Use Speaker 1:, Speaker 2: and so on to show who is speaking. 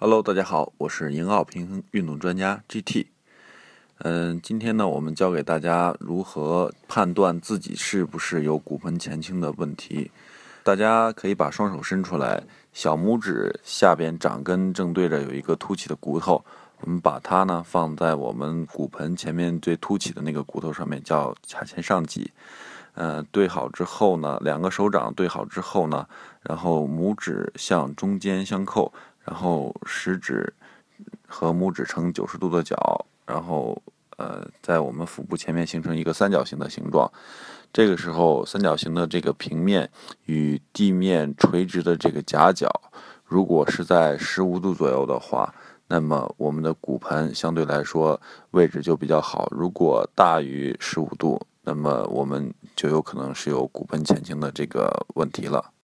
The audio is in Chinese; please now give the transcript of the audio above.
Speaker 1: Hello，大家好，我是银奥平衡运动专家 GT。嗯，今天呢，我们教给大家如何判断自己是不是有骨盆前倾的问题。大家可以把双手伸出来，小拇指下边掌根正对着有一个凸起的骨头，我们把它呢放在我们骨盆前面最凸起的那个骨头上面，叫髂前上棘。呃，对好之后呢，两个手掌对好之后呢，然后拇指向中间相扣。然后食指和拇指成九十度的角，然后呃，在我们腹部前面形成一个三角形的形状。这个时候，三角形的这个平面与地面垂直的这个夹角，如果是在十五度左右的话，那么我们的骨盆相对来说位置就比较好。如果大于十五度，那么我们就有可能是有骨盆前倾的这个问题了。